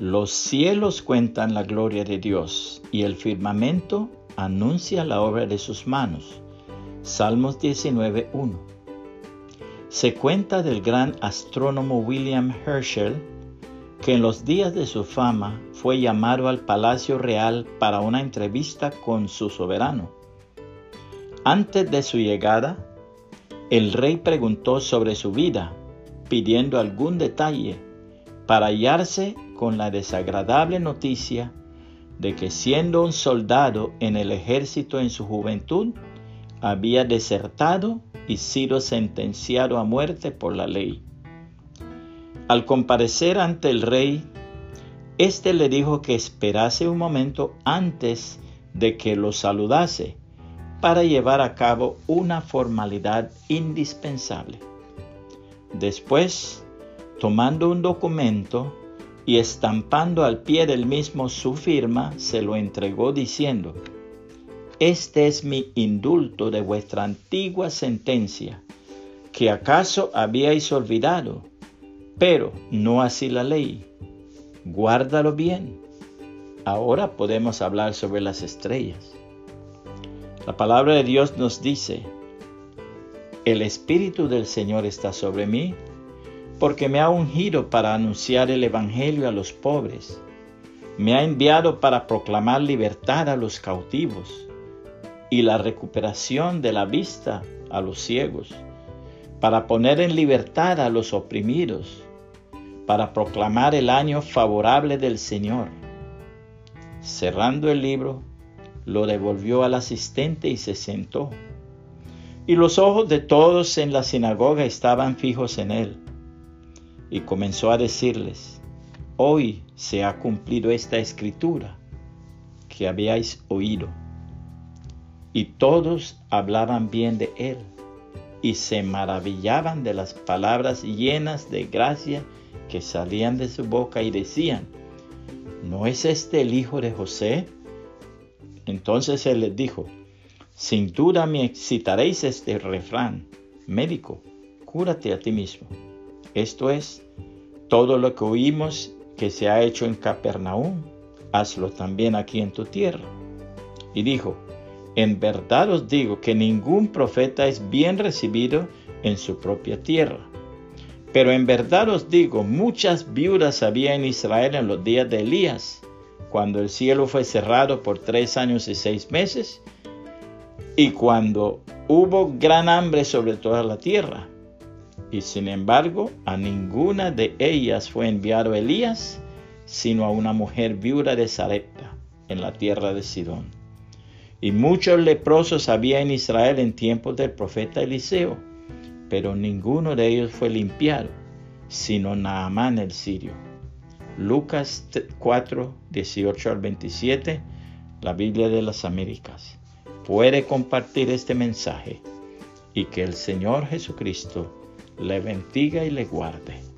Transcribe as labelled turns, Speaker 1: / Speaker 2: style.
Speaker 1: Los cielos cuentan la gloria de Dios y el firmamento anuncia la obra de sus manos. Salmos 19.1. Se cuenta del gran astrónomo William Herschel que en los días de su fama fue llamado al Palacio Real para una entrevista con su soberano. Antes de su llegada, el rey preguntó sobre su vida, pidiendo algún detalle, para hallarse con la desagradable noticia de que siendo un soldado en el ejército en su juventud, había desertado y sido sentenciado a muerte por la ley. Al comparecer ante el rey, éste le dijo que esperase un momento antes de que lo saludase para llevar a cabo una formalidad indispensable. Después, tomando un documento y estampando al pie del mismo su firma, se lo entregó diciendo, Este es mi indulto de vuestra antigua sentencia, que acaso habíais olvidado pero no así la ley. Guárdalo bien. Ahora podemos hablar sobre las estrellas. La palabra de Dios nos dice, el Espíritu del Señor está sobre mí, porque me ha ungido para anunciar el Evangelio a los pobres. Me ha enviado para proclamar libertad a los cautivos y la recuperación de la vista a los ciegos, para poner en libertad a los oprimidos para proclamar el año favorable del Señor. Cerrando el libro, lo devolvió al asistente y se sentó. Y los ojos de todos en la sinagoga estaban fijos en él. Y comenzó a decirles, hoy se ha cumplido esta escritura que habíais oído. Y todos hablaban bien de él y se maravillaban de las palabras llenas de gracia que salían de su boca y decían, ¿no es este el hijo de José? Entonces él les dijo, sin duda me excitaréis este refrán, médico, cúrate a ti mismo. Esto es, todo lo que oímos que se ha hecho en Capernaum, hazlo también aquí en tu tierra. Y dijo, en verdad os digo que ningún profeta es bien recibido en su propia tierra. Pero en verdad os digo, muchas viudas había en Israel en los días de Elías, cuando el cielo fue cerrado por tres años y seis meses, y cuando hubo gran hambre sobre toda la tierra. Y sin embargo, a ninguna de ellas fue enviado Elías, sino a una mujer viuda de Sarepta, en la tierra de Sidón. Y muchos leprosos había en Israel en tiempos del profeta Eliseo pero ninguno de ellos fue limpiado, sino Naamán el sirio. Lucas 4, 18 al 27, la Biblia de las Américas. Puede compartir este mensaje y que el Señor Jesucristo le bendiga y le guarde.